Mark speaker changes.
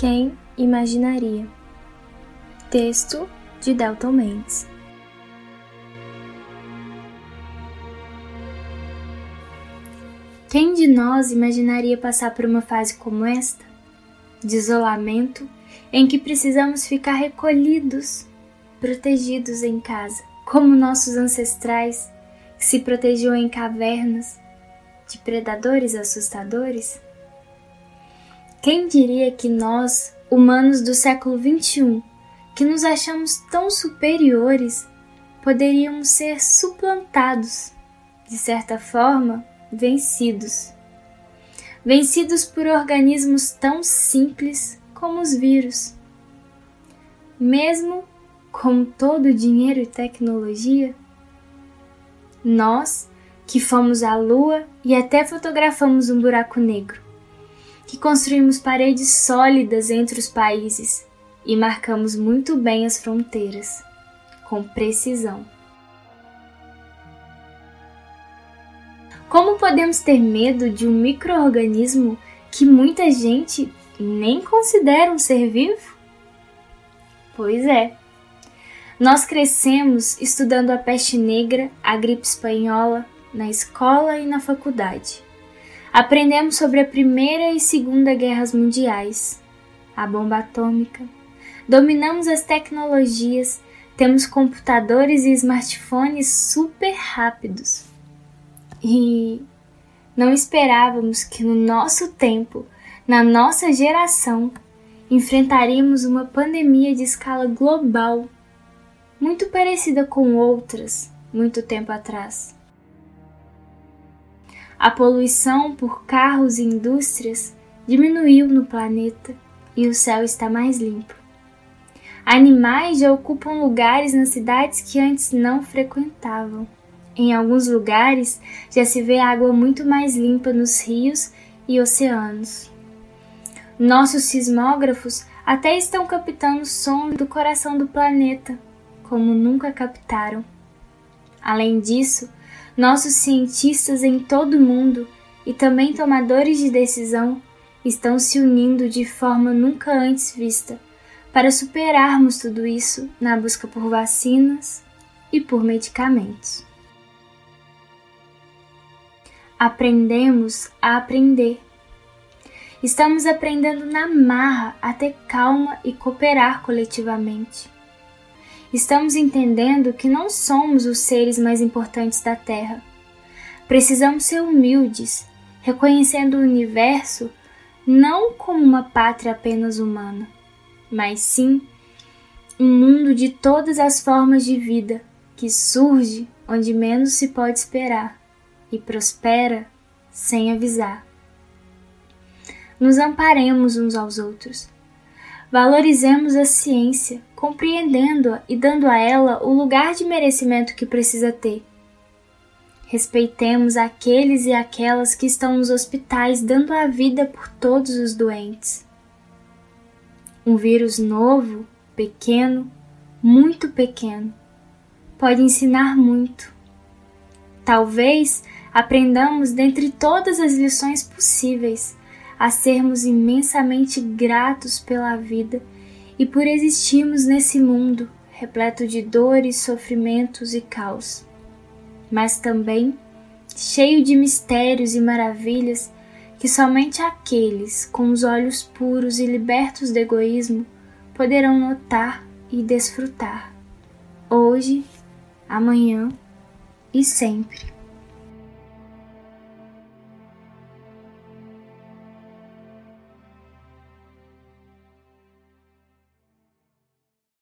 Speaker 1: Quem imaginaria? Texto de Delton Mendes. Quem de nós imaginaria passar por uma fase como esta? De isolamento, em que precisamos ficar recolhidos, protegidos em casa, como nossos ancestrais que se protegiam em cavernas de predadores assustadores? Quem diria que nós, humanos do século XXI, que nos achamos tão superiores, poderíamos ser suplantados, de certa forma, vencidos. Vencidos por organismos tão simples como os vírus. Mesmo com todo o dinheiro e tecnologia, nós que fomos à Lua e até fotografamos um buraco negro, que construímos paredes sólidas entre os países e marcamos muito bem as fronteiras, com precisão. Como podemos ter medo de um microorganismo que muita gente nem considera um ser vivo? Pois é. Nós crescemos estudando a peste negra, a gripe espanhola, na escola e na faculdade. Aprendemos sobre a Primeira e Segunda Guerras Mundiais, a bomba atômica. Dominamos as tecnologias, temos computadores e smartphones super rápidos. E não esperávamos que no nosso tempo, na nossa geração, enfrentaríamos uma pandemia de escala global, muito parecida com outras muito tempo atrás. A poluição por carros e indústrias diminuiu no planeta e o céu está mais limpo. Animais já ocupam lugares nas cidades que antes não frequentavam. Em alguns lugares já se vê água muito mais limpa nos rios e oceanos. Nossos sismógrafos até estão captando som do coração do planeta, como nunca captaram. Além disso, nossos cientistas em todo o mundo e também tomadores de decisão estão se unindo de forma nunca antes vista para superarmos tudo isso na busca por vacinas e por medicamentos. Aprendemos a aprender. Estamos aprendendo na marra a ter calma e cooperar coletivamente estamos entendendo que não somos os seres mais importantes da Terra. Precisamos ser humildes, reconhecendo o universo não como uma pátria apenas humana, mas sim um mundo de todas as formas de vida que surge onde menos se pode esperar e prospera sem avisar. Nos amparemos uns aos outros Valorizemos a ciência, compreendendo-a e dando a ela o lugar de merecimento que precisa ter. Respeitemos aqueles e aquelas que estão nos hospitais dando a vida por todos os doentes. Um vírus novo, pequeno, muito pequeno, pode ensinar muito. Talvez aprendamos dentre todas as lições possíveis a sermos imensamente gratos pela vida e por existirmos nesse mundo repleto de dores, sofrimentos e caos, mas também cheio de mistérios e maravilhas que somente aqueles com os olhos puros e libertos do egoísmo poderão notar e desfrutar, hoje, amanhã e sempre.